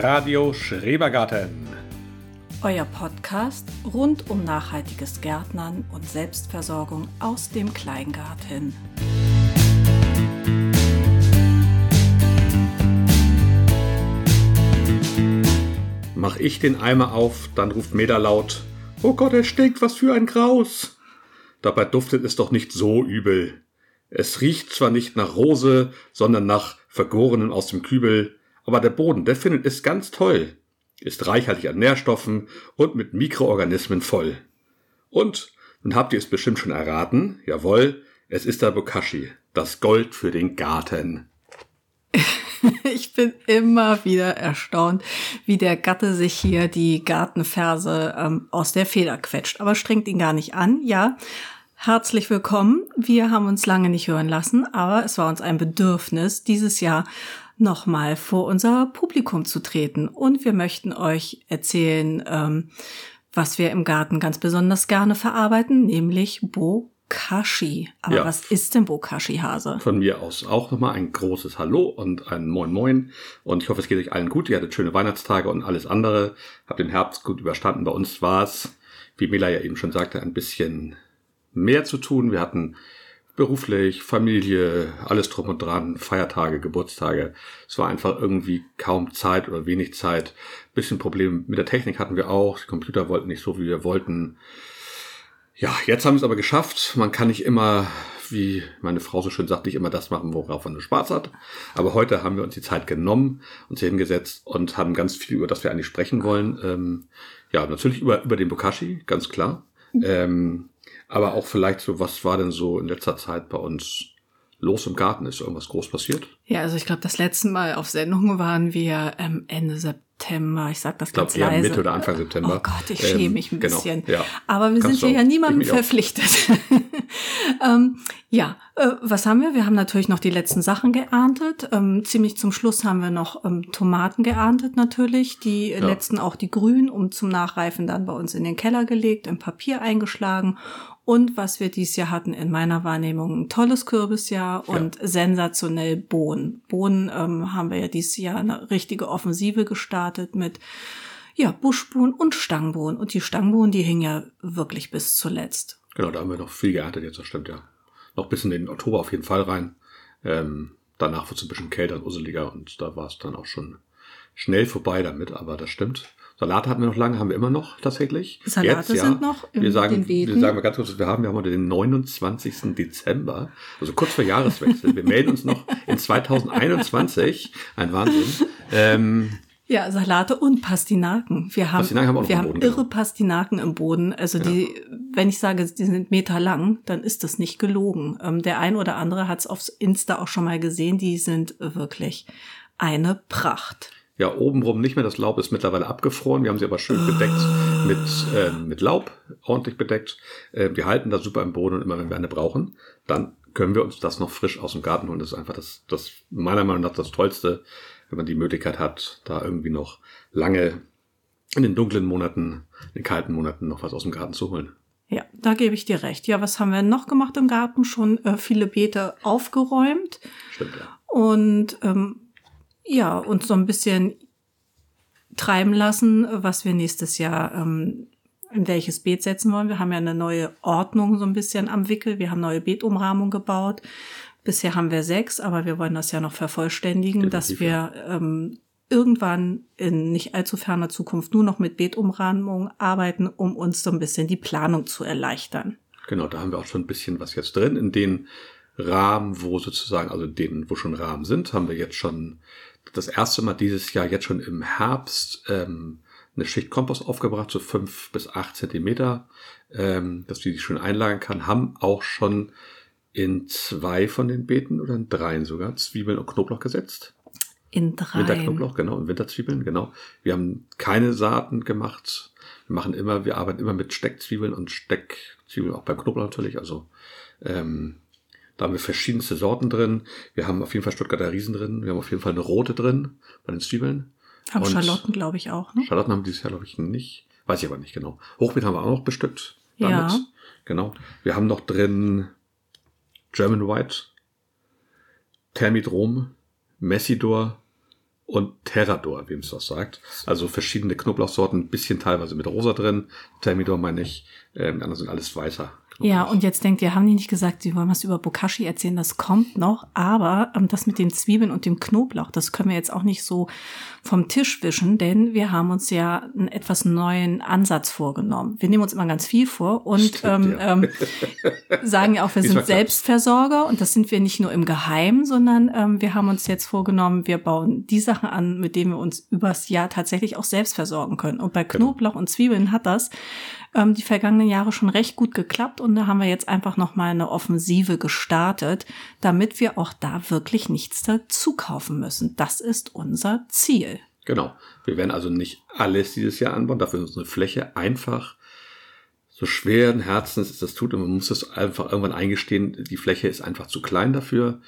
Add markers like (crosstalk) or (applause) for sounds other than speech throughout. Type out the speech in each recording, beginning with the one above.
Radio Schrebergarten. Euer Podcast rund um nachhaltiges Gärtnern und Selbstversorgung aus dem Kleingarten. Mach ich den Eimer auf, dann ruft Meda laut: Oh Gott, er stinkt, was für ein Graus! Dabei duftet es doch nicht so übel. Es riecht zwar nicht nach Rose, sondern nach Vergorenen aus dem Kübel, aber der Boden, der findet es ganz toll. Ist reichhaltig an Nährstoffen und mit Mikroorganismen voll. Und, nun habt ihr es bestimmt schon erraten, jawohl, es ist der Bokashi, das Gold für den Garten. (laughs) Ich bin immer wieder erstaunt, wie der Gatte sich hier die Gartenverse ähm, aus der Feder quetscht. Aber strengt ihn gar nicht an, ja. Herzlich willkommen. Wir haben uns lange nicht hören lassen, aber es war uns ein Bedürfnis, dieses Jahr nochmal vor unser Publikum zu treten. Und wir möchten euch erzählen, ähm, was wir im Garten ganz besonders gerne verarbeiten, nämlich Bokashi. Aber Ja. was ist denn Bokashi-Hase? Von mir aus auch nochmal ein großes Hallo und ein Moin Moin. Und ich hoffe, es geht euch allen gut. Ihr hattet schöne Weihnachtstage und alles andere. Habt den Herbst gut überstanden. Bei uns war es, wie Mela ja eben schon sagte, ein bisschen mehr zu tun. Wir hatten beruflich, Familie, alles drum und dran, Feiertage, Geburtstage. Es war einfach irgendwie kaum Zeit oder wenig Zeit. Bisschen Probleme mit der Technik hatten wir auch. Die Computer wollten nicht so, wie wir wollten. Ja, jetzt haben wir es aber geschafft. Man kann nicht immer, wie meine Frau so schön sagt, nicht immer das machen, worauf man nur Spaß hat. Aber heute haben wir uns die Zeit genommen, uns hier hingesetzt und haben ganz viel, über das wir eigentlich sprechen wollen. Ähm, ja, natürlich über, über den Bokashi, ganz klar. Ähm, aber auch vielleicht so, was war denn so in letzter Zeit bei uns los im Garten? Ist irgendwas groß passiert? Ja, also ich glaube, das letzte Mal auf Sendung waren wir ähm, Ende September. Ich sag das Ich glaube ganz eher leise. Mitte oder Anfang September. Oh Gott, ich schäme Ähm, mich ein genau, bisschen. ja. Aber wir Kannst sind hier ja niemandem verpflichtet. (laughs) ähm, ja, äh, was haben wir? Wir haben natürlich noch die letzten Sachen geerntet. Ähm, ziemlich zum Schluss haben wir noch ähm, Tomaten geerntet natürlich. Die Ja. letzten auch die grünen, um zum Nachreifen dann bei uns in den Keller gelegt, im Papier eingeschlagen. Und was wir dieses Jahr hatten in meiner Wahrnehmung, ein tolles Kürbisjahr und sensationell Bohnen. Bohnen ähm, haben wir ja dieses Jahr eine richtige Offensive gestartet mit ja, Buschbohnen und Stangbohnen. Und die Stangbohnen, die hingen ja wirklich bis zuletzt. Genau, da haben wir noch viel geerntet jetzt, das stimmt ja. Noch bis in den Oktober auf jeden Fall rein. Ähm, danach wird es ein bisschen kälter und useliger und da war es dann auch schon schnell vorbei damit, aber das stimmt. Salate hatten wir noch lange, haben wir immer noch tatsächlich. Salate sind noch in wir sagen. Wir sagen mal ganz kurz, wir haben. Wir haben heute den 29. Dezember, also kurz vor Jahreswechsel. Wir melden uns noch in 2021. Ein Wahnsinn. Ähm, Ja, Salate und Pastinaken. Wir haben, Pastinaken haben wir wir haben irre. Pastinaken im Boden. Also die, wenn ich sage, die sind Meter lang, dann ist das nicht gelogen. Ähm, der ein oder andere hat es aufs Insta auch schon mal gesehen. Die sind wirklich eine Pracht. Ja, obenrum nicht mehr. Das Laub ist mittlerweile abgefroren. Wir haben sie aber schön bedeckt mit, ähm, mit Laub, ordentlich bedeckt. Äh, wir halten das super im Boden und immer wenn wir eine brauchen, dann können wir uns das noch frisch aus dem Garten holen. Das ist einfach das, das meiner Meinung nach das Tollste, wenn man die Möglichkeit hat, da irgendwie noch lange in den dunklen Monaten, in den kalten Monaten noch was aus dem Garten zu holen. Ja, da gebe ich dir recht. Ja, was haben wir noch gemacht im Garten? Schon äh, viele Beete aufgeräumt. Stimmt, ja. und ähm, ja, uns so ein bisschen treiben lassen, was wir nächstes Jahr ähm, in welches Beet setzen wollen. Wir haben ja eine neue Ordnung so ein bisschen am Wickel. Wir haben neue Beetumrahmung gebaut. Bisher haben wir sechs, aber wir wollen das ja noch vervollständigen, dass Definitiv, wir ähm, irgendwann in nicht allzu ferner Zukunft nur noch mit Beetumrahmung arbeiten, um uns so ein bisschen die Planung zu erleichtern. Genau, da haben wir auch schon ein bisschen was jetzt drin. In den Rahmen, wo sozusagen, also denen, wo schon Rahmen sind, haben wir jetzt schon das erste Mal dieses Jahr, jetzt schon im Herbst, ähm, eine Schicht Kompost aufgebracht, so fünf bis acht Zentimeter, ähm, dass die die schön einlagern kann, haben auch schon in zwei von den Beeten oder in dreien sogar Zwiebeln und Knoblauch gesetzt. In drei. Winterknoblauch, genau, und Winterzwiebeln, genau. Wir haben keine Saaten gemacht. Wir machen immer, wir arbeiten immer mit Steckzwiebeln und Steckzwiebeln auch beim Knoblauch natürlich. Also ähm, da haben wir verschiedenste Sorten drin. Wir haben auf jeden Fall Stuttgarter Riesen drin. Wir haben auf jeden Fall eine rote drin bei den Zwiebeln. Haben Und Schalotten, glaube ich, auch. Ne? Schalotten haben wir dieses Jahr, glaube ich, nicht. Weiß ich aber nicht genau. Hochbeet haben wir auch noch bestückt Ja. damit. Genau. Wir haben noch drin German White, Thermit Rom, Messidor und Terrador, wem es was sagt. Also verschiedene Knoblauchsorten, ein bisschen teilweise mit Rosa drin. Thermidor meine ich, ähm, die anderen sind alles weißer. Ja, und jetzt denkt ihr, haben die nicht gesagt, sie wollen was über Bokashi erzählen, das kommt noch, aber ähm, das mit den Zwiebeln und dem Knoblauch, das können wir jetzt auch nicht so vom Tisch wischen, denn wir haben uns ja einen etwas neuen Ansatz vorgenommen. Wir nehmen uns immer ganz viel vor und Stimmt, ähm, ja. ähm, sagen ja auch, wir sind. Selbstversorger und das sind wir nicht nur im Geheimen, sondern ähm, wir haben uns jetzt vorgenommen, wir bauen die Sachen an, mit denen wir uns übers Jahr tatsächlich auch selbst versorgen können. Und bei Genau. Knoblauch und Zwiebeln hat das ähm, die vergangenen Jahre schon recht gut geklappt und da haben wir jetzt einfach noch mal eine Offensive gestartet, damit wir auch da wirklich nichts dazu kaufen müssen. Das ist unser Ziel. Genau. Wir werden also nicht alles dieses Jahr anbauen, dafür ist unsere Fläche einfach so schweren Herzens es das tut und man muss es einfach irgendwann eingestehen, die Fläche ist einfach zu klein dafür.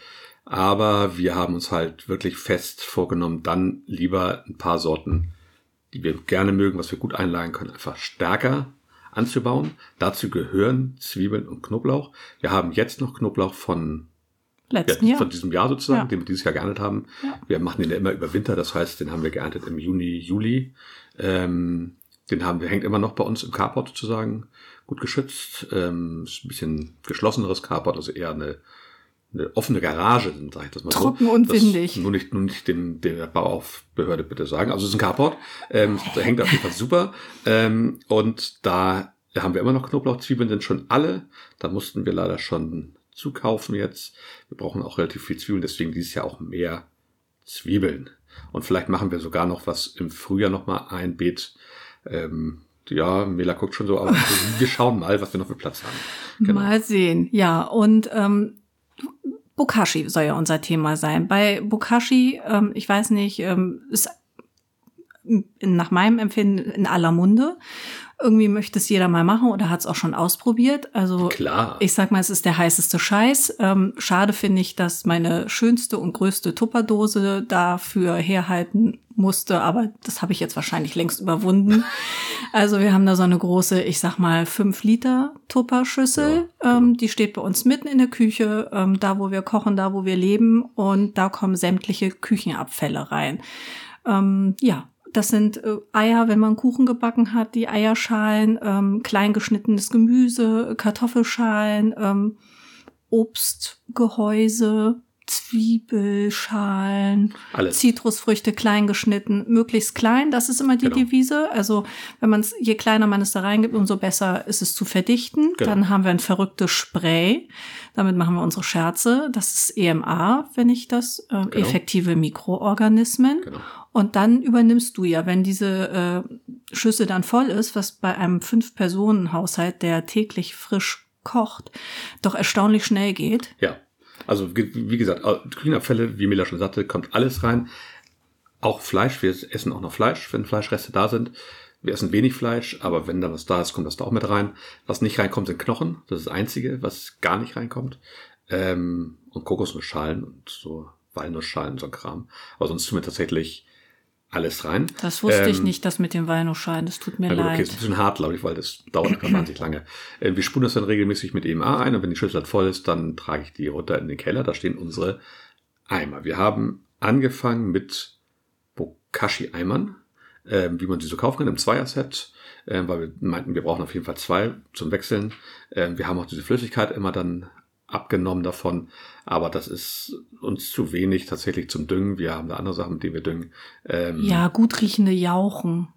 Aber wir haben uns halt wirklich fest vorgenommen, dann lieber ein paar Sorten, die wir gerne mögen, was wir gut einlagen können, einfach stärker anzubauen. Dazu gehören Zwiebeln und Knoblauch. Wir haben jetzt noch Knoblauch von Letzten ja, Jahr. von diesem Jahr sozusagen, Ja. den wir dieses Jahr geerntet haben. Ja. Wir machen den ja immer über Winter, das heißt, den haben wir geerntet im Juni, Juli. Ähm, den haben wir, hängt immer noch bei uns im Carport sozusagen, gut geschützt. Ähm, ist ein bisschen geschlosseneres Carport, also eher eine, eine offene Garage, sag ich das mal Trocken so. und das windig. Nur nicht, nur nicht dem, der Bauaufbehörde bitte sagen. Also es ist ein Carport, ähm, da hängt auf jeden Fall super. Ähm, und da haben wir immer noch Knoblauchzwiebeln, sind schon alle. Da mussten wir leider schon zukaufen jetzt. Wir brauchen auch relativ viel Zwiebeln, deswegen dieses Jahr auch mehr Zwiebeln. Und vielleicht machen wir sogar noch was im Frühjahr noch mal ein Beet. Ähm, ja, Mela guckt schon so, aber wir schauen mal, was wir noch für Platz haben. Genau. Mal sehen. Ja, und ähm, Bokashi soll ja unser Thema sein. Bei Bokashi, ähm, ich weiß nicht, ähm, ist nach meinem Empfinden in aller Munde. Irgendwie möchte es jeder mal machen oder hat es auch schon ausprobiert. Also Klar. ich sag mal, es ist der heißeste Scheiß. Ähm, schade finde ich, dass meine schönste und größte Tupperdose dafür herhalten musste, aber das habe ich jetzt wahrscheinlich längst überwunden. (laughs) Also wir haben da so eine große, ich sag mal, 5 Liter Tupperschüssel. Ja, ähm, die steht bei uns mitten in der Küche, ähm, da wo wir kochen, da wo wir leben und da kommen sämtliche Küchenabfälle rein. Ähm, ja, das sind äh, Eier, wenn man Kuchen gebacken hat, die Eierschalen, ähm, klein geschnittenes Gemüse, Kartoffelschalen, ähm, Obstgehäuse, Zwiebelschalen, Alles. Zitrusfrüchte klein geschnitten, möglichst klein. Das ist immer die Genau. Devise. Also wenn man es, je kleiner man es da reingibt, umso besser ist es zu verdichten. Genau. Dann haben wir ein verrücktes Spray. Damit machen wir unsere Scherze. Das ist EMA, wenn ich das, äh, Genau. effektive Mikroorganismen. Genau. Und dann übernimmst du ja, wenn diese äh, Schüssel dann voll ist, was bei einem Fünf-Personen-Haushalt, der täglich frisch kocht, doch erstaunlich schnell geht. Ja, also wie gesagt, äh, Küchenabfälle, wie Mila schon sagte, kommt alles rein. Auch Fleisch, wir essen auch noch Fleisch, wenn Fleischreste da sind. Wir essen wenig Fleisch, aber wenn da was da ist, kommt das da auch mit rein. Was nicht reinkommt, sind Knochen. Das ist das Einzige, was gar nicht reinkommt. Ähm, und Kokosnussschalen und so Walnussschalen, so ein Kram. Aber sonst tun wir tatsächlich alles rein. Das wusste ich Ähm, nicht, das mit dem Walnussschein. Das tut mir gut, okay, leid. ist ein bisschen hart, glaube ich, weil das dauert wahnsinnig lange. Äh, Wir spulen das dann regelmäßig mit EMA ein und wenn die Schüssel voll ist, dann trage ich die runter in den Keller. Da stehen unsere Eimer. Wir haben angefangen mit Bokashi-Eimern, ähm, wie man sie so kaufen kann, im Zweierset, ähm, weil wir meinten, wir brauchen auf jeden Fall zwei zum Wechseln. Ähm, wir haben auch diese Flüssigkeit immer dann abgenommen davon, aber das ist uns zu wenig tatsächlich zum Düngen. Wir haben da andere Sachen, mit denen wir düngen. Ähm, Ja, gut riechende Jauchen.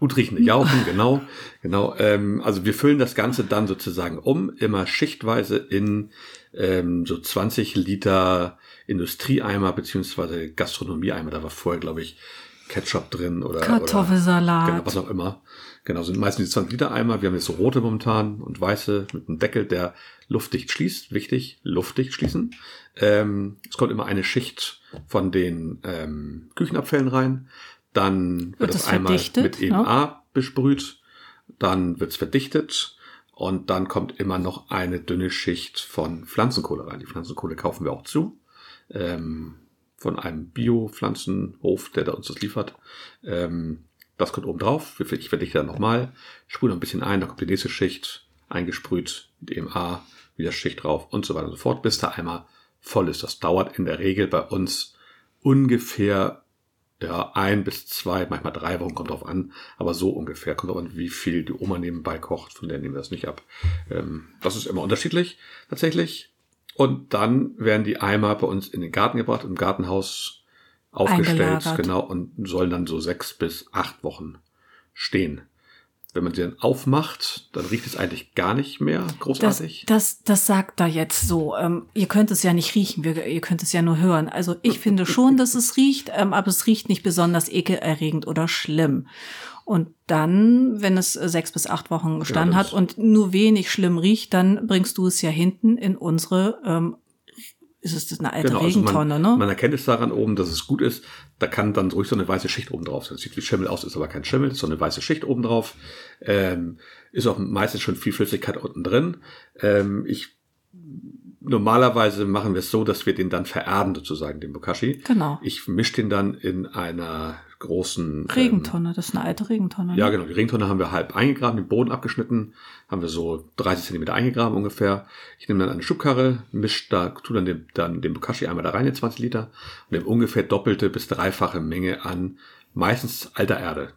Gut riechende Jauchen, genau, genau. Ähm, also wir füllen das Ganze dann sozusagen um, immer schichtweise in ähm, so 20 Liter Industrieeimer beziehungsweise Gastronomieeimer. Da war vorher, glaube ich, Ketchup drin oder Kartoffelsalat. Oder, genau, was auch immer. Genau, sind meistens die 20 Liter Eimer. Wir haben jetzt so rote momentan und weiße mit einem Deckel, der luftdicht schließt. Wichtig, luftdicht schließen. Ähm, es kommt immer eine Schicht von den ähm, Küchenabfällen rein. Dann wird, Wird das einmal mit EMA besprüht. Dann wird es verdichtet. Und dann kommt immer noch eine dünne Schicht von Pflanzenkohle rein. Die Pflanzenkohle kaufen wir auch zu. Ähm, von einem Bio-Pflanzenhof, der da uns das liefert. Ähm, das kommt oben drauf. Ich verdichte dann nochmal, sprühe noch ein bisschen ein, dann kommt die nächste Schicht, eingesprüht mit EMA, wieder Schicht drauf und so weiter und so fort, bis der Eimer voll ist. Das dauert in der Regel bei uns ungefähr ja, ein bis zwei, manchmal drei Wochen, kommt drauf an, aber so ungefähr. Kommt drauf an, wie viel die Oma nebenbei kocht, von der nehmen wir das nicht ab. Ähm, das ist immer unterschiedlich, tatsächlich. Und dann werden die Eimer bei uns in den Garten gebracht, im Gartenhaus aufgestellt, genau, und sollen dann so sechs bis acht Wochen stehen. Wenn man sie dann aufmacht, dann riecht es eigentlich gar nicht mehr großartig. Das, das, das sagt da jetzt so. Ähm, ihr könnt es ja nicht riechen, wir, ihr könnt es ja nur hören. Also ich finde schon, dass es riecht, ähm, aber es riecht nicht besonders ekelerregend oder schlimm. Und dann, wenn es sechs bis acht Wochen gestanden ja, hat und nur wenig schlimm riecht, dann bringst du es ja hinten in unsere ähm, ist es eine alte genau, Regentonne, also man, ne? Man erkennt es daran oben, dass es gut ist. Da kann dann ruhig so eine weiße Schicht oben drauf sein. Sieht wie Schimmel aus, ist aber kein Schimmel, ist so eine weiße Schicht oben drauf. Ähm, ist auch meistens schon viel Flüssigkeit unten drin. Ähm, ich normalerweise machen wir es so, dass wir den dann vererden, sozusagen, den Bokashi. Genau. Ich mische den dann in einer großen ähm, Regentonne, ähm, das ist eine alte Regentonne. Ne? Ja, genau. Die Regentonne haben wir halb eingegraben, den Boden abgeschnitten, haben wir so 30 Zentimeter eingegraben ungefähr. Ich nehme dann eine Schubkarre, mische da, tu dann den, dann den Bokashi einmal da rein, in 20 Liter, und nehme ungefähr doppelte bis dreifache Menge an meistens alter Erde.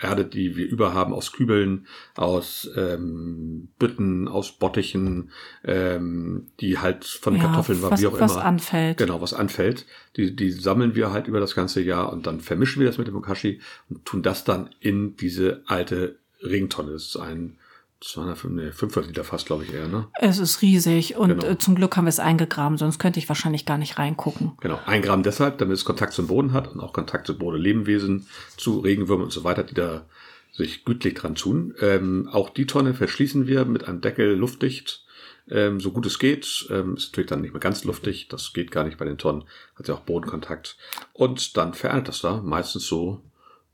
Erde, die wir überhaben aus Kübeln, aus ähm, Bütten, aus Bottichen, ähm, die halt von ja, Kartoffeln war, wie auch was immer. Was anfällt. Genau, was anfällt. Die, die sammeln wir halt über das ganze Jahr und dann vermischen wir das mit dem Bokashi und tun das dann in diese alte Regentonne. Das ist ein 205, nee, 500 Liter fast, glaube ich eher, ne? Es ist riesig und genau. Äh, zum Glück haben wir es eingegraben, sonst könnte ich wahrscheinlich gar nicht reingucken. Genau, eingraben deshalb, damit es Kontakt zum Boden hat und auch Kontakt zu Bodenlebewesen, zu Regenwürmern und so weiter, die da sich gütlich dran tun. Ähm, auch die Tonne verschließen wir mit einem Deckel luftdicht, ähm, so gut es geht. Ähm, ist natürlich dann nicht mehr ganz luftig, das geht gar nicht bei den Tonnen, hat ja auch Bodenkontakt. Und dann vererntet das da, meistens so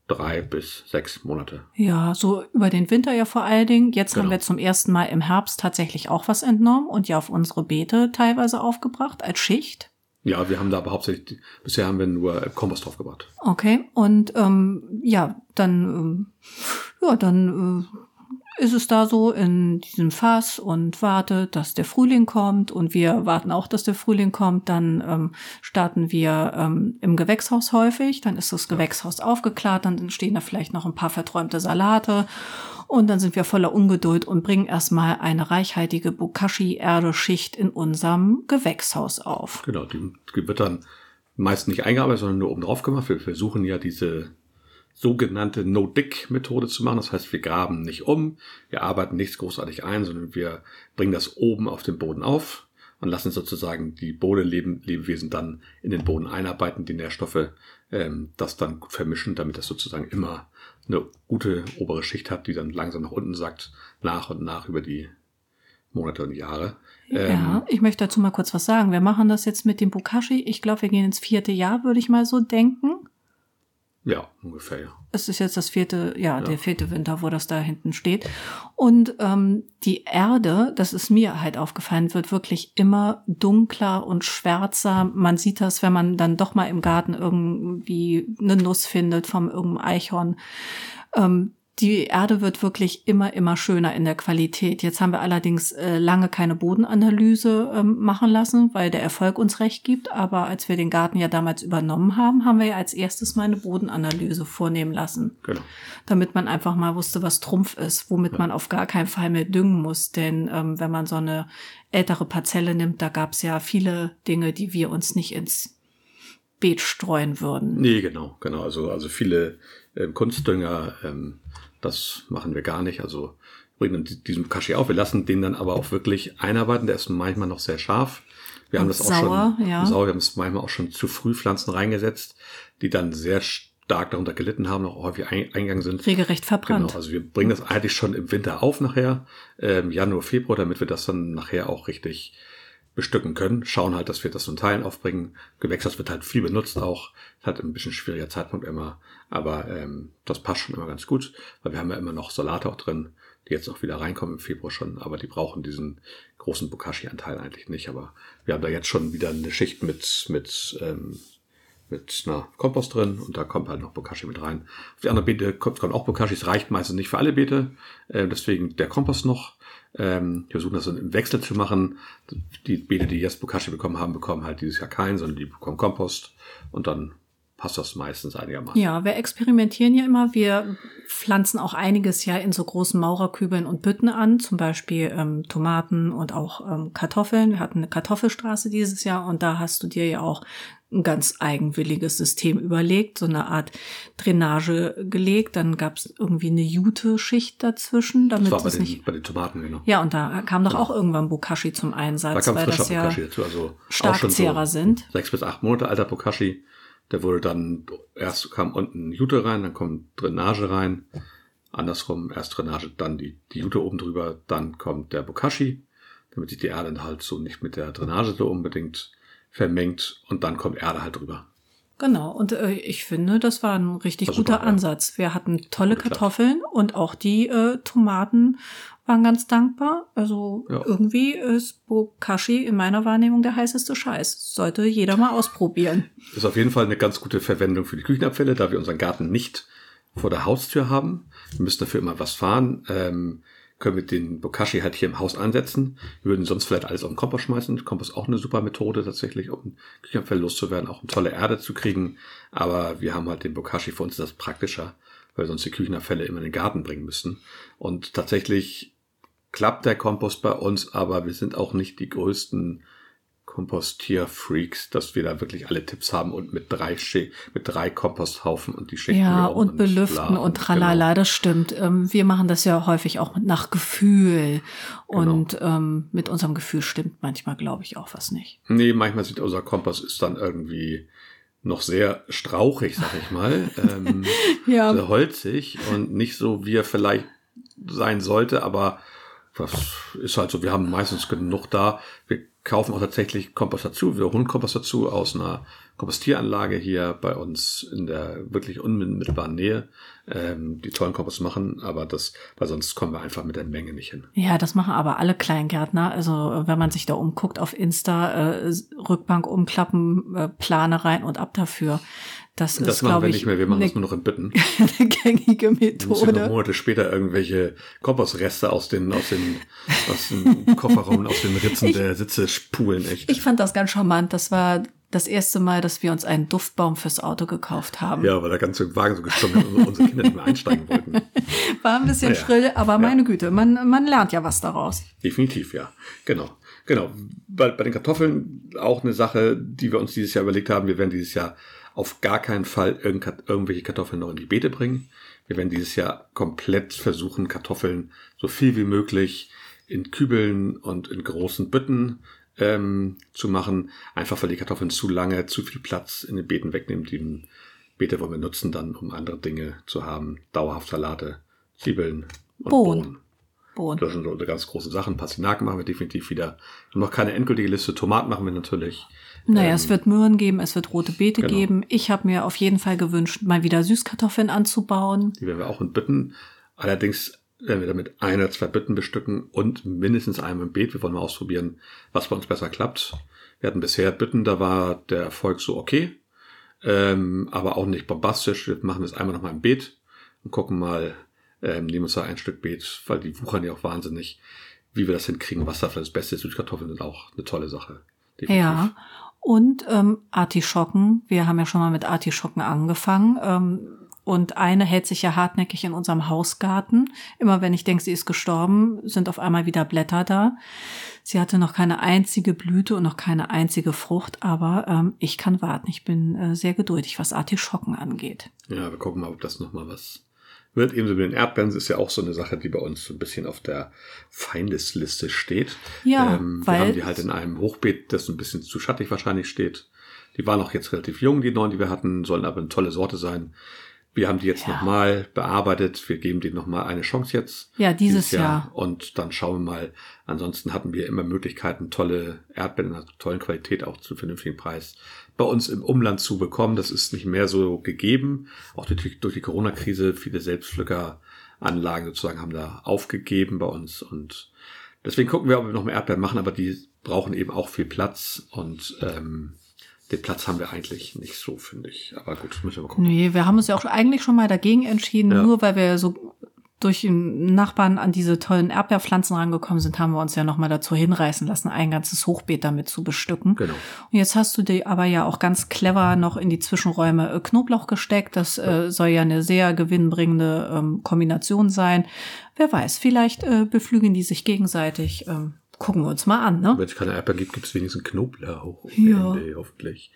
drei bis sechs Monate. Ja, so über den Winter ja vor allen Dingen. Jetzt genau. haben wir zum ersten Mal im Herbst tatsächlich auch was entnommen und ja auf unsere Beete teilweise aufgebracht als Schicht. Ja, wir haben da aber hauptsächlich, bisher haben wir nur Kompost draufgebracht. Okay, und ähm, ja, dann, ähm, (laughs) ja, dann äh, ist es da so in diesem Fass und wartet, dass der Frühling kommt und wir warten auch, dass der Frühling kommt. Dann ähm, starten wir ähm, im Gewächshaus häufig, dann ist das Gewächshaus aufgeklärt, dann stehen da vielleicht noch ein paar verträumte Salate und dann sind wir voller Ungeduld und bringen erstmal eine reichhaltige Bokashi-Erde-Schicht in unserem Gewächshaus auf. Genau, die wird dann meist nicht eingearbeitet, sondern nur oben drauf gemacht. Wir versuchen ja diese sogenannte No-Dick-Methode zu machen. Das heißt, wir graben nicht um, wir arbeiten nichts großartig ein, sondern wir bringen das oben auf den Boden auf und lassen sozusagen die Bodenlebewesen dann in den Boden einarbeiten, die Nährstoffe ähm, das dann gut vermischen, damit das sozusagen immer eine gute obere Schicht hat, die dann langsam nach unten sackt, nach und nach über die Monate und Jahre. Ja, ähm, ich möchte dazu mal kurz was sagen. Wir machen das jetzt mit dem Bokashi. Ich glaube, wir gehen ins vierte Jahr, würde ich mal so denken. Ja, ungefähr, ja. Es ist jetzt das vierte, ja, ja, der vierte Winter, wo das da hinten steht. Und ähm, die Erde, das ist mir halt aufgefallen, wird wirklich immer dunkler und schwärzer. Man sieht das, wenn man dann doch mal im Garten irgendwie eine Nuss findet vom irgendeinem Eichhorn. Ähm, die Erde wird wirklich immer, immer schöner in der Qualität. Jetzt haben wir allerdings äh, lange keine Bodenanalyse ähm, machen lassen, weil der Erfolg uns recht gibt. Aber als wir den Garten ja damals übernommen haben, haben wir ja als erstes mal eine Bodenanalyse vornehmen lassen. Genau. Damit man einfach mal wusste, was Trumpf ist, womit ja. man auf gar keinen Fall mehr düngen muss. Denn ähm, wenn man so eine ältere Parzelle nimmt, da gab es ja viele Dinge, die wir uns nicht ins Beet streuen würden. Nee, genau, genau. Also, also viele äh, Kunstdünger, ähm, das machen wir gar nicht. Also bringen diesen Kashi auf. Wir lassen den dann aber auch wirklich einarbeiten. Der ist manchmal noch sehr scharf. Wir haben das sauer, auch schon ja. sauer. Wir haben es manchmal auch schon zu früh Pflanzen reingesetzt, die dann sehr stark darunter gelitten haben, auch häufig eingegangen sind. Regelrecht verbrannt. Genau, also wir bringen das eigentlich schon im Winter auf nachher, ähm, Januar, Februar, damit wir das dann nachher auch richtig bestücken können. Schauen halt, dass wir das in Teilen aufbringen. Gewächshaus wird halt viel benutzt auch. Hat ein bisschen schwieriger Zeitpunkt immer. Aber ähm, das passt schon immer ganz gut, weil wir haben ja immer noch Salate auch drin, die jetzt auch wieder reinkommen im Februar schon. Aber die brauchen diesen großen Bokashi-Anteil eigentlich nicht. Aber wir haben da jetzt schon wieder eine Schicht mit, mit, ähm, mit einer Kompost drin und da kommt halt noch Bokashi mit rein. Auf die anderen Beete kommt, kommt auch Bokashi. Es reicht meistens nicht für alle Beete. Äh, deswegen der Kompost noch. Ähm, wir versuchen das dann im Wechsel zu machen. Die Beete, die jetzt Bokashi bekommen haben, bekommen halt dieses Jahr keinen, sondern die bekommen Kompost und dann passt das meistens einigermaßen. Ja, wir experimentieren ja immer. Wir pflanzen auch einiges ja in so großen Maurerkübeln und Bütten an, zum Beispiel ähm, Tomaten und auch ähm, Kartoffeln. Wir hatten eine Kartoffelstraße dieses Jahr und da hast du dir ja auch ein ganz eigenwilliges System überlegt, so eine Art Drainage gelegt. Dann gab es irgendwie eine Jute-Schicht dazwischen, damit das war bei es den, nicht. bei den Tomaten, genau. Ja, und da kam doch auch irgendwann Bokashi zum Einsatz, Da kam weil frischer das ja dazu, also auch Starkzehrer schon so sind. sechs bis acht Monate alter Bokashi. Der wurde dann, erst kam unten Jute rein, dann kommt Drainage rein. Andersrum, erst Drainage, dann die, die Jute oben drüber, dann kommt der Bokashi, damit sich die Erde halt so nicht mit der Drainage so unbedingt vermengt und dann kommt Erde halt drüber. Genau, und äh, ich finde, das war ein richtig War guter super. Ansatz. Wir hatten tolle. Kartoffeln und auch die äh, Tomaten waren ganz dankbar. Also Ja. irgendwie ist Bokashi in meiner Wahrnehmung der heißeste Scheiß. Sollte jeder mal ausprobieren. Ist auf jeden Fall eine ganz gute Verwendung für die Küchenabfälle, da wir unseren Garten nicht vor der Haustür haben. Wir müssen dafür immer was fahren. Ähm, können wir den Bokashi halt hier im Haus einsetzen. Wir würden sonst vielleicht alles auf den Kompost schmeißen. Kompost ist auch eine super Methode tatsächlich, um Küchenabfälle loszuwerden, auch um tolle Erde zu kriegen. Aber wir haben halt den Bokashi, für uns ist das praktischer, weil sonst die Küchenabfälle immer in den Garten bringen müssen. Und tatsächlich klappt der Kompost bei uns, aber wir sind auch nicht die größten Kompostierfreaks, dass wir da wirklich alle Tipps haben und mit drei, Sche mit drei Komposthaufen und die Schichten. Ja, um und belüften und tralala, Genau. das stimmt. Ähm, wir machen das ja häufig auch nach Gefühl. Genau. Und ähm, mit unserem Gefühl stimmt manchmal, glaube ich, auch was nicht. Nee, manchmal sieht unser Kompost ist dann irgendwie noch sehr strauchig, sag ich mal. (laughs) ähm, Ja, sehr holzig und nicht so, wie er vielleicht sein sollte, aber das ist halt so, wir haben meistens genug da. Wir kaufen auch tatsächlich Kompost dazu. Wir holen Kompost dazu aus einer Kompostieranlage hier bei uns in der wirklich unmittelbaren Nähe, ähm, die tollen Kompost machen, aber das, weil sonst kommen wir einfach mit der Menge nicht hin. Ja, das machen aber alle Kleingärtner. Also äh, wenn man sich da umguckt auf Insta, äh, Rückbank umklappen, äh, Plane rein und ab dafür. Das, Das ist, machen wir ich, nicht mehr, wir machen eine, das nur noch in Bütten. (laughs) eine gängige Wir müssen noch Methode. Monate später irgendwelche Kompostreste aus den, aus den, aus dem (laughs) Kofferraum, aus den Ritzen Ich- der Sitze spulen, echt. Ich fand das ganz charmant. Das war das erste Mal, dass wir uns einen Duftbaum fürs Auto gekauft haben. ja, weil der ganze Wagen so gestummt hat und unsere Kinder nicht mehr einsteigen wollten. (laughs) War ein bisschen Ja, ja. schrill, aber meine Güte, man, man lernt ja was daraus. Definitiv, ja. Genau. Genau. Bei, bei den Kartoffeln auch eine Sache, die wir uns dieses Jahr überlegt haben. Wir werden dieses Jahr auf gar keinen Fall irgend, irgendwelche Kartoffeln noch in die Beete bringen. Wir werden dieses Jahr komplett versuchen, Kartoffeln so viel wie möglich in Kübeln und in großen Bütten ähm, zu machen. Einfach weil die Kartoffeln zu lange, zu viel Platz in den Beeten wegnehmen. Die Beete wollen wir nutzen dann, um andere Dinge zu haben. Dauerhaft Salate, Zwiebeln und Bohnen. Bohnen. Bohnen. Das sind so ganz große Sachen. Pastinaken machen wir definitiv wieder. Noch keine endgültige Liste. Tomaten machen wir natürlich. Naja, Ähm, es wird Möhren geben, es wird rote Beete genau. geben. Ich habe mir auf jeden Fall gewünscht, mal wieder Süßkartoffeln anzubauen. Die werden wir auch in Bütten. Allerdings werden wir damit ein oder zwei Bütten bestücken und mindestens einmal im Beet. Wir wollen mal ausprobieren, was bei uns besser klappt. Wir hatten bisher Bütten, da war der Erfolg so okay, ähm, aber auch nicht bombastisch. Wir machen das einmal nochmal im Beet und gucken mal, ähm, nehmen uns da ein Stück Beet, weil die wuchern ja auch wahnsinnig, wie wir das hinkriegen, was da für das Beste ist. Süßkartoffeln sind auch eine tolle Sache. Definitiv. Ja. Und ähm, Artischocken. Wir haben ja schon mal mit Artischocken angefangen. Ähm, und eine hält sich ja hartnäckig in unserem Hausgarten. Immer wenn ich denke, sie ist gestorben, sind auf einmal wieder Blätter da. Sie hatte noch keine einzige Blüte und noch keine einzige Frucht, aber ähm, ich kann warten. Ich bin äh, sehr geduldig, was Artischocken angeht. Ja, wir gucken mal, ob das nochmal was wird. Ebenso mit den Erdbeeren ist ja auch so eine Sache, die bei uns so ein bisschen auf der Feindesliste steht. Ja, ähm, wir weil- haben die halt in einem Hochbeet, das ein bisschen zu schattig wahrscheinlich steht. Die waren auch jetzt relativ jung, die neuen, die wir hatten, sollen aber eine tolle Sorte sein. Wir haben die jetzt Ja. nochmal bearbeitet. Wir geben denen nochmal eine Chance jetzt. Ja, dieses Jahr. Und dann schauen wir mal. Ansonsten hatten wir immer Möglichkeiten, tolle Erdbeeren in einer tollen Qualität auch zu vernünftigen Preis bei uns im Umland zu bekommen. Das ist nicht mehr so gegeben. Auch durch die, durch die Corona-Krise, viele Selbstpflückeranlagen sozusagen haben da aufgegeben bei uns. Und deswegen gucken wir, ob wir noch mehr Erdbeeren machen, aber die brauchen eben auch viel Platz. Und ähm, den Platz haben wir eigentlich nicht so, finde ich. Aber gut, müssen wir mal gucken. Nee, wir haben uns ja auch eigentlich schon mal dagegen entschieden, Ja. nur weil wir so durch einen Nachbarn an diese tollen Erdbeerpflanzen rangekommen sind, haben wir uns ja nochmal dazu hinreißen lassen, ein ganzes Hochbeet damit zu bestücken. Genau. Und jetzt hast du dir aber ja auch ganz clever noch in die Zwischenräume äh, Knoblauch gesteckt. Das äh, soll ja eine sehr gewinnbringende ähm, Kombination sein. Wer weiß, vielleicht äh, beflügeln die sich gegenseitig. Ähm, gucken wir uns mal an, ne? Wenn es keine Erdbeeren gibt, gibt es wenigstens Knoblauch. Ja. Ende, hoffentlich.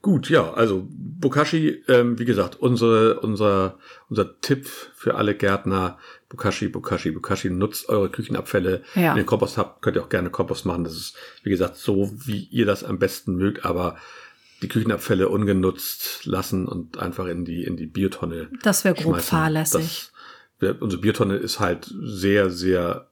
Gut, ja, also Bokashi, ähm, wie gesagt, unsere, unser, unser Tipp für alle Gärtner, Bokashi, Bokashi, Bokashi, nutzt eure Küchenabfälle. Ja. Wenn ihr Kompost habt, könnt ihr auch gerne Kompost machen. Das ist, wie gesagt, so, wie ihr das am besten mögt, aber die Küchenabfälle ungenutzt lassen und einfach in die, in die Biotonne Das wäre grob fahrlässig. Das, wir, unsere Biotonne ist halt sehr, sehr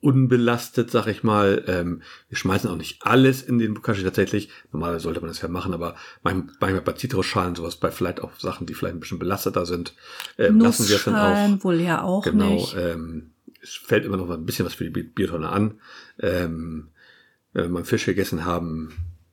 unbelastet, sag ich mal. Ähm, wir schmeißen auch nicht alles in den Bokashi tatsächlich. Normalerweise sollte man das ja machen, aber manchmal, bei Zitrusschalen sowas, bei vielleicht auch Sachen, die vielleicht ein bisschen belasteter sind, ähm, lassen wir es dann auch. Wohl ja auch Genau, nicht. ähm, es fällt immer noch mal ein bisschen was für die Bi- Biotonne an. Ähm, wenn wir mal Fisch gegessen haben,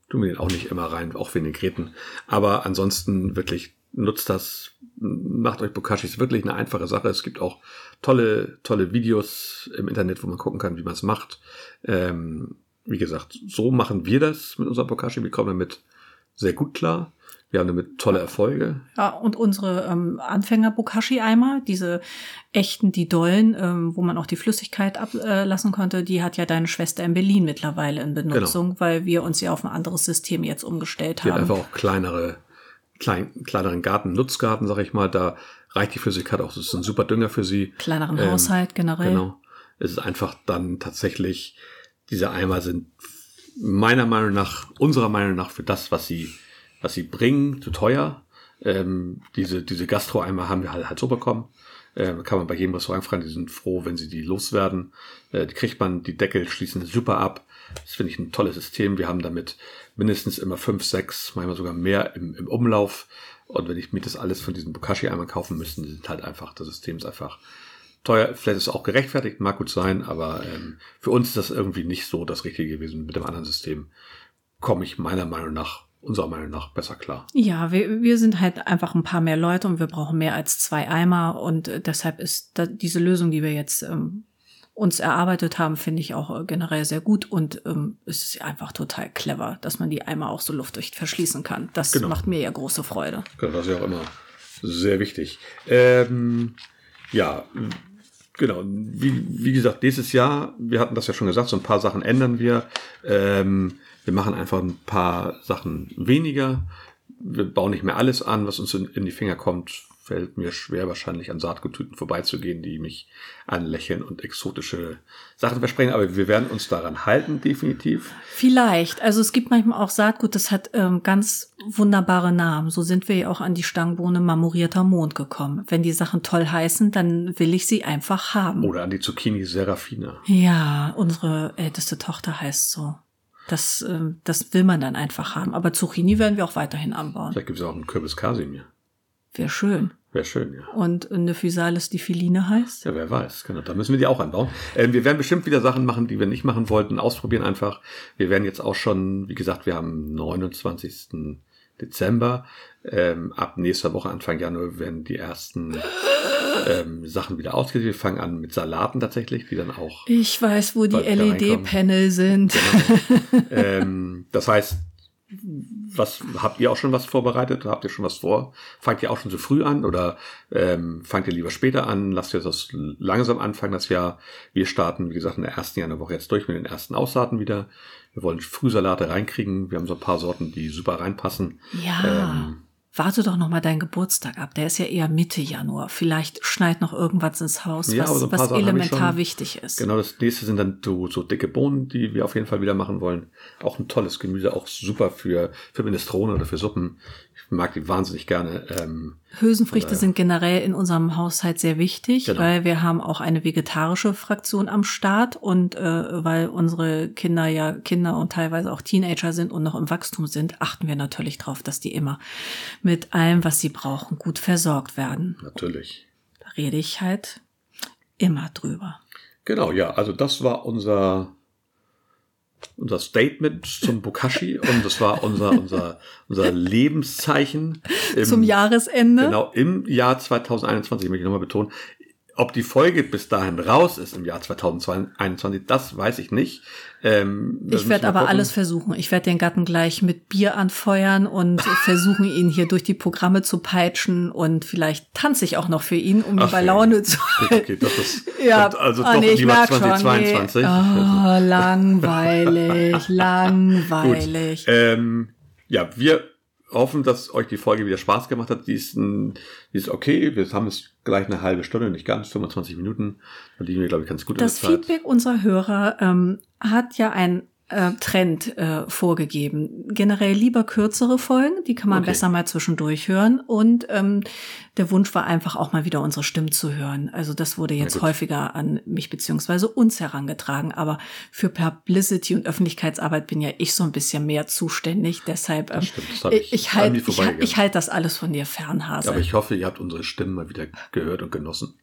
tun wir den auch nicht immer rein, auch Vinaigretten. Aber ansonsten wirklich nutzt das, macht euch Bokashi, ist wirklich eine einfache Sache. Es gibt auch tolle, tolle Videos im Internet, wo man gucken kann, wie man es macht. Ähm, wie gesagt, so machen wir das mit unserem Bokashi. Wir kommen damit sehr gut klar. Wir haben damit tolle Erfolge. Ja, und unsere ähm, Anfänger-Bokashi-Eimer, diese echten, die dollen, ähm, wo man auch die Flüssigkeit ablassen äh, lassen konnte, die hat ja deine Schwester in Berlin mittlerweile in Benutzung, weil wir uns ja auf ein anderes System jetzt umgestellt Die hat haben. einfach auch kleinere, klein, kleineren Garten, Nutzgarten, sag ich mal. Da reicht die Flüssigkeit auch. Das ist ein super Dünger für sie. Kleineren Ähm, Haushalt generell. Genau. Es ist einfach dann tatsächlich, diese Eimer sind meiner Meinung nach, unserer Meinung nach für das, was sie, was sie bringen, zu teuer. Ähm, diese, diese Gastro-Eimer haben wir halt, halt so bekommen. Ähm, kann man bei jedem Restaurant fragen, die sind froh, wenn sie die loswerden. Äh, die kriegt man, die Deckel schließen super ab. Das finde ich ein tolles System. Wir haben damit mindestens immer fünf, sechs, manchmal sogar mehr im, im Umlauf. Und wenn ich mir das alles von diesen Bokashi-Eimern kaufen müsste, sind halt einfach, das System ist einfach teuer. Vielleicht ist es auch gerechtfertigt, mag gut sein, aber ähm, für uns ist das irgendwie nicht so das Richtige gewesen. Mit dem anderen System komme ich meiner Meinung nach, unserer Meinung nach, besser klar. Ja, wir, wir sind halt einfach ein paar mehr Leute und wir brauchen mehr als zwei Eimer und äh, deshalb ist diese Lösung, die wir jetzt ähm, uns erarbeitet haben, finde ich auch äh, generell sehr gut und ähm, es ist einfach total clever, dass man die Eimer auch so luftdicht verschließen kann. Das Genau. macht mir ja große Freude. Genau, das ist ja auch immer sehr wichtig. Ähm, ja, genau. Wie, wie gesagt, nächstes Jahr, wir hatten das ja schon gesagt, so ein paar Sachen ändern wir. Ähm, wir machen einfach ein paar Sachen weniger. Wir bauen nicht mehr alles an, was uns in, in die Finger kommt. Fällt mir schwer, wahrscheinlich an Saatguttüten vorbeizugehen, die mich anlächeln und exotische Sachen versprechen. Aber wir werden uns daran halten, definitiv. Vielleicht. Also es gibt manchmal auch Saatgut, das hat ähm, ganz wunderbare Namen. So sind wir ja auch an die Stangbohne marmorierter Mond gekommen. Wenn die Sachen toll heißen, dann will ich sie einfach haben. Oder an die Zucchini Serafina. Ja, unsere älteste Tochter heißt so. Das, ähm, das will man dann einfach haben. Aber Zucchini werden wir auch weiterhin anbauen. Vielleicht gibt es auch einen Kürbis Kasimir. Wäre schön. Wäre schön, ja. Und eine Physalis, die Filine heißt. Ja, wer weiß, genau. Da müssen wir die auch anbauen. Ähm, wir werden bestimmt wieder Sachen machen, die wir nicht machen wollten, ausprobieren einfach. Wir werden jetzt auch schon, wie gesagt, wir haben 29. Dezember. Ähm, ab nächster Woche, Anfang Januar, werden die ersten ähm, Sachen wieder ausgerichtet. Wir fangen an mit Salaten tatsächlich, die dann auch. Ich weiß, wo die LED-Panel sind. (laughs) ähm, das heißt, was habt ihr auch schon was vorbereitet? Habt ihr schon was vor? Fangt ihr auch schon so früh an oder ähm, fangt ihr lieber später an? Lasst ihr das langsam anfangen, das Jahr? Wir starten, wie gesagt, in der ersten Januarwoche jetzt durch mit den ersten Aussaaten wieder. Wir wollen Frühsalate reinkriegen. Wir haben so ein paar Sorten, die super reinpassen. Ja. Ähm, Warte doch noch mal deinen Geburtstag ab. Der ist ja eher Mitte Januar. Vielleicht schneit noch irgendwas ins Haus, Ja, was, so was elementar schon. wichtig ist. Genau, das nächste sind dann so, so dicke Bohnen, die wir auf jeden Fall wieder machen wollen. Auch ein tolles Gemüse, auch super für, für Minestrone oder für Suppen. Ich mag die wahnsinnig gerne. Ähm, Hülsenfrüchte Oder- sind generell in unserem Haushalt sehr wichtig, Genau. weil wir haben auch eine vegetarische Fraktion am Start und äh, weil unsere Kinder ja Kinder und teilweise auch Teenager sind und noch im Wachstum sind, achten wir natürlich darauf, dass die immer mit allem, was sie brauchen, gut versorgt werden. natürlich. Da rede ich halt immer drüber. Genau, ja, also das war unser, unser Statement zum Bokashi und das war unser, unser, unser Lebenszeichen. Im, Zum Jahresende. Genau, im Jahr 2021, möchte ich nochmal betonen. Ob die Folge bis dahin raus ist im Jahr 2021, das weiß ich nicht. Ähm, ich werde aber gucken. alles versuchen. Ich werde den Gatten gleich mit Bier anfeuern und (laughs) versuchen, ihn hier durch die Programme zu peitschen und vielleicht tanze ich auch noch für ihn, um ihn bei Laune zu halten. Okay, das ist, (laughs) ja, also oh, doch nee, lieber 2022. nee. oh, (laughs) langweilig, langweilig. Ähm, ja, wir hoffen, dass euch die Folge wieder Spaß gemacht hat. Die ist, ein, die ist okay. Wir haben es gleich eine halbe Stunde, nicht ganz, 25 Minuten. Da liegen wir, glaube ich, ganz gut Das Feedback unserer Hörer ähm, hat ja ein äh, Trend äh, vorgegeben. Generell lieber kürzere Folgen, die kann man okay. besser mal zwischendurch hören. Und ähm, der Wunsch war einfach auch mal wieder unsere Stimmen zu hören. Also das wurde jetzt häufiger an mich beziehungsweise uns herangetragen. Aber für Publicity und Öffentlichkeitsarbeit bin ja ich so ein bisschen mehr zuständig. Deshalb ähm, ich, ich halte ich, ich halt das alles von dir fern, Hase. Aber ich hoffe, ihr habt unsere Stimmen mal wieder gehört und genossen.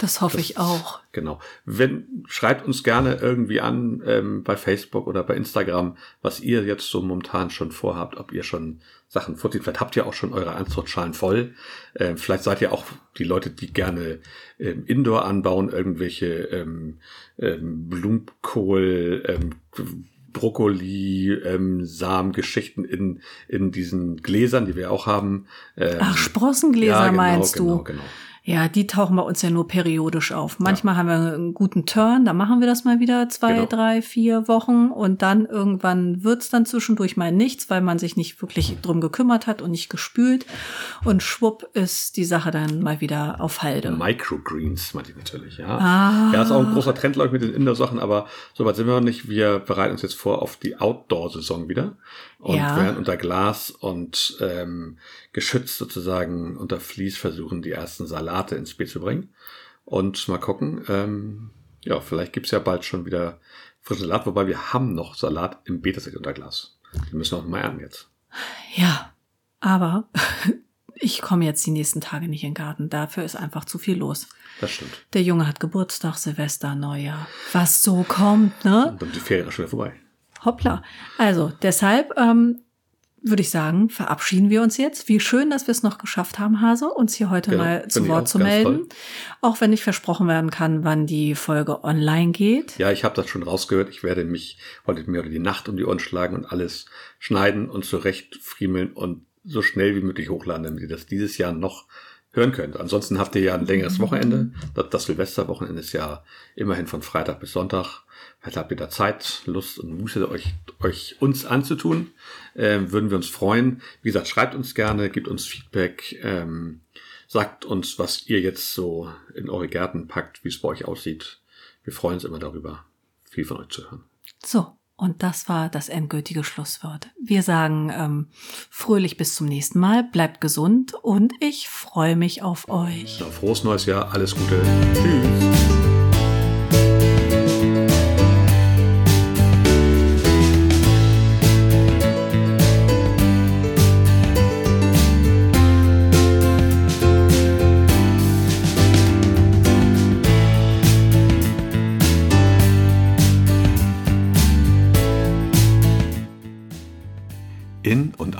Das hoffe das, ich auch. Genau. Wenn, schreibt uns gerne irgendwie an ähm, bei Facebook oder bei Instagram, was ihr jetzt so momentan schon vorhabt, ob ihr schon Sachen vorzieht. Vielleicht habt ihr auch schon eure Anzuchtschalen voll. Ähm, vielleicht seid ihr auch die Leute, die gerne ähm, Indoor anbauen, irgendwelche ähm, ähm, Blumenkohl, ähm, Brokkoli, ähm, Samengeschichten in, in diesen Gläsern, die wir auch haben. Ähm, Ach, Sprossengläser ja, genau, meinst du? Genau, genau. Ja, die tauchen bei uns ja nur periodisch auf. Manchmal ja. haben wir einen guten Turn, da machen wir das mal wieder zwei, genau. drei, vier Wochen und dann irgendwann wird's dann zwischendurch mal nichts, weil man sich nicht wirklich drum gekümmert hat und nicht gespült. Und schwupp ist die Sache dann mal wieder auf Halde. Microgreens meinte ich natürlich, ja. Ah. Ja, ist auch ein großer Trend, glaube ich, mit den Indoor-Sachen, aber soweit sind wir noch nicht. Wir bereiten uns jetzt vor auf die Outdoor-Saison wieder und ja. werden unter Glas und ähm, geschützt sozusagen unter Vlies versuchen, die ersten Salate ins Spiel zu bringen. Und mal gucken, ähm, ja, vielleicht gibt's ja bald schon wieder frischen Salat, wobei wir haben noch Salat im Beta-Set unter Glas. Die müssen wir auch mal ernten jetzt. Ja, aber (laughs) ich komme jetzt die nächsten Tage nicht in den Garten. Dafür ist einfach zu viel los. Das stimmt. Der Junge hat Geburtstag, Silvester, Neujahr. Was so kommt, ne? Und dann die Ferien schon wieder vorbei. Hoppla. Also deshalb ähm, würde ich sagen, verabschieden wir uns jetzt. Wie schön, dass wir es noch geschafft haben, Hase, uns hier heute genau, mal zu Wort zu melden. Toll. Auch wenn nicht versprochen werden kann, wann die Folge online geht. Ja, ich habe das schon rausgehört. Ich werde mich heute mir die Nacht um die Ohren schlagen und alles schneiden und zurecht friemeln und so schnell wie möglich hochladen, damit ihr das dieses Jahr noch hören könnt. Ansonsten habt ihr ja ein längeres Wochenende. Das, das Silvesterwochenende ist ja immerhin von Freitag bis Sonntag. Habt ihr da Zeit, Lust und Muße, euch, euch uns anzutun. Ähm, würden wir uns freuen. Wie gesagt, schreibt uns gerne, gebt uns Feedback, ähm, sagt uns, was ihr jetzt so in eure Gärten packt, wie es bei euch aussieht. Wir freuen uns immer darüber, viel von euch zu hören. So, und das war das endgültige Schlusswort. Wir sagen ähm, fröhlich bis zum nächsten Mal, bleibt gesund und ich freue mich auf euch. Ja, frohes neues Jahr, alles Gute. Tschüss.